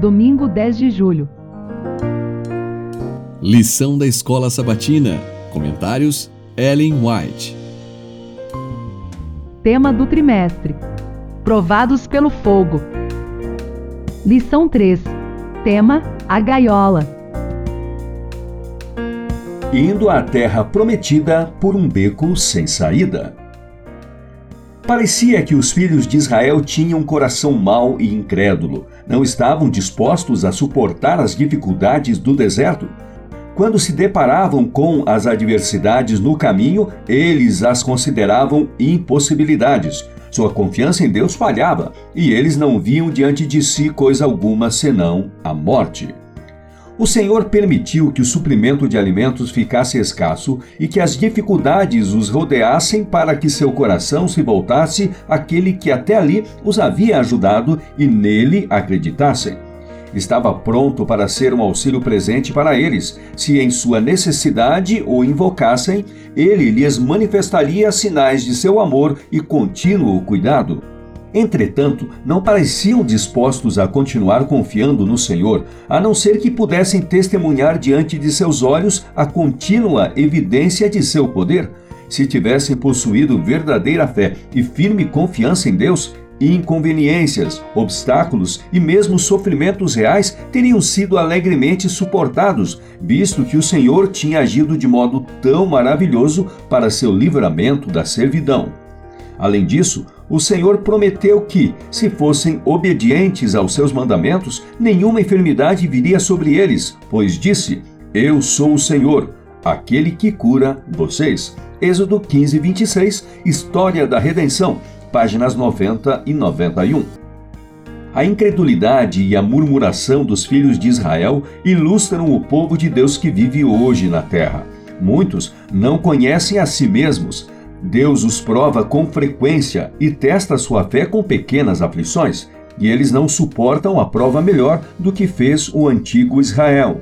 domingo 10 de julho. Lição da Escola Sabatina. Comentários: Ellen White. Tema do trimestre: Provados pelo fogo. Lição 3. Tema: A gaiola. Indo à terra prometida por um beco sem saída. Parecia que os filhos de Israel tinham um coração mau e incrédulo, não estavam dispostos a suportar as dificuldades do deserto. Quando se deparavam com as adversidades no caminho, eles as consideravam impossibilidades. Sua confiança em Deus falhava e eles não viam diante de si coisa alguma senão a morte. O Senhor permitiu que o suprimento de alimentos ficasse escasso e que as dificuldades os rodeassem para que seu coração se voltasse àquele que até ali os havia ajudado e nele acreditassem. Estava pronto para ser um auxílio presente para eles. Se em sua necessidade o invocassem, ele lhes manifestaria sinais de seu amor e contínuo cuidado. Entretanto, não pareciam dispostos a continuar confiando no Senhor, a não ser que pudessem testemunhar diante de seus olhos a contínua evidência de seu poder. Se tivessem possuído verdadeira fé e firme confiança em Deus, inconveniências, obstáculos e mesmo sofrimentos reais teriam sido alegremente suportados, visto que o Senhor tinha agido de modo tão maravilhoso para seu livramento da servidão. Além disso, o Senhor prometeu que, se fossem obedientes aos seus mandamentos, nenhuma enfermidade viria sobre eles, pois disse: Eu sou o Senhor, aquele que cura vocês. Êxodo 15, 26, História da Redenção, páginas 90 e 91. A incredulidade e a murmuração dos filhos de Israel ilustram o povo de Deus que vive hoje na terra. Muitos não conhecem a si mesmos, Deus os prova com frequência e testa sua fé com pequenas aflições, e eles não suportam a prova melhor do que fez o antigo Israel.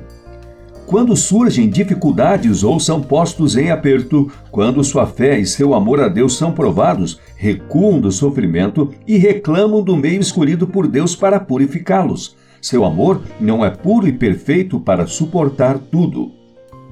Quando surgem dificuldades ou são postos em aperto, quando sua fé e seu amor a Deus são provados, recuam do sofrimento e reclamam do meio escolhido por Deus para purificá-los. Seu amor não é puro e perfeito para suportar tudo.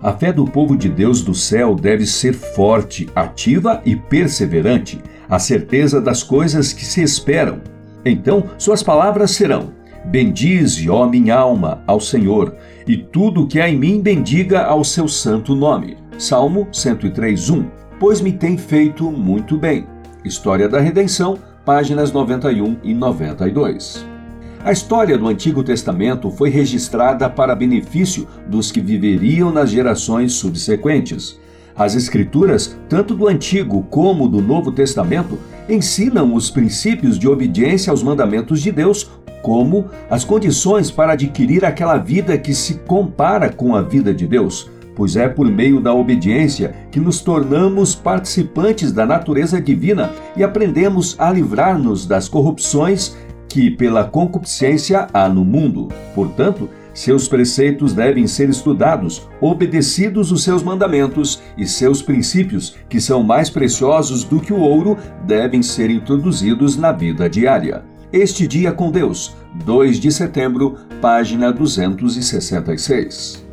A fé do povo de Deus do céu deve ser forte, ativa e perseverante, a certeza das coisas que se esperam. Então, suas palavras serão: Bendize, ó minha alma, ao Senhor, e tudo que há em mim bendiga ao seu santo nome. Salmo 103:1. Pois me tem feito muito bem. História da Redenção, páginas 91 e 92. A história do Antigo Testamento foi registrada para benefício dos que viveriam nas gerações subsequentes. As Escrituras, tanto do Antigo como do Novo Testamento, ensinam os princípios de obediência aos mandamentos de Deus, como as condições para adquirir aquela vida que se compara com a vida de Deus, pois é por meio da obediência que nos tornamos participantes da natureza divina e aprendemos a livrar-nos das corrupções que pela concupiscência há no mundo. Portanto, seus preceitos devem ser estudados, obedecidos os seus mandamentos e seus princípios, que são mais preciosos do que o ouro, devem ser introduzidos na vida diária. Este Dia com Deus, 2 de setembro, página 266.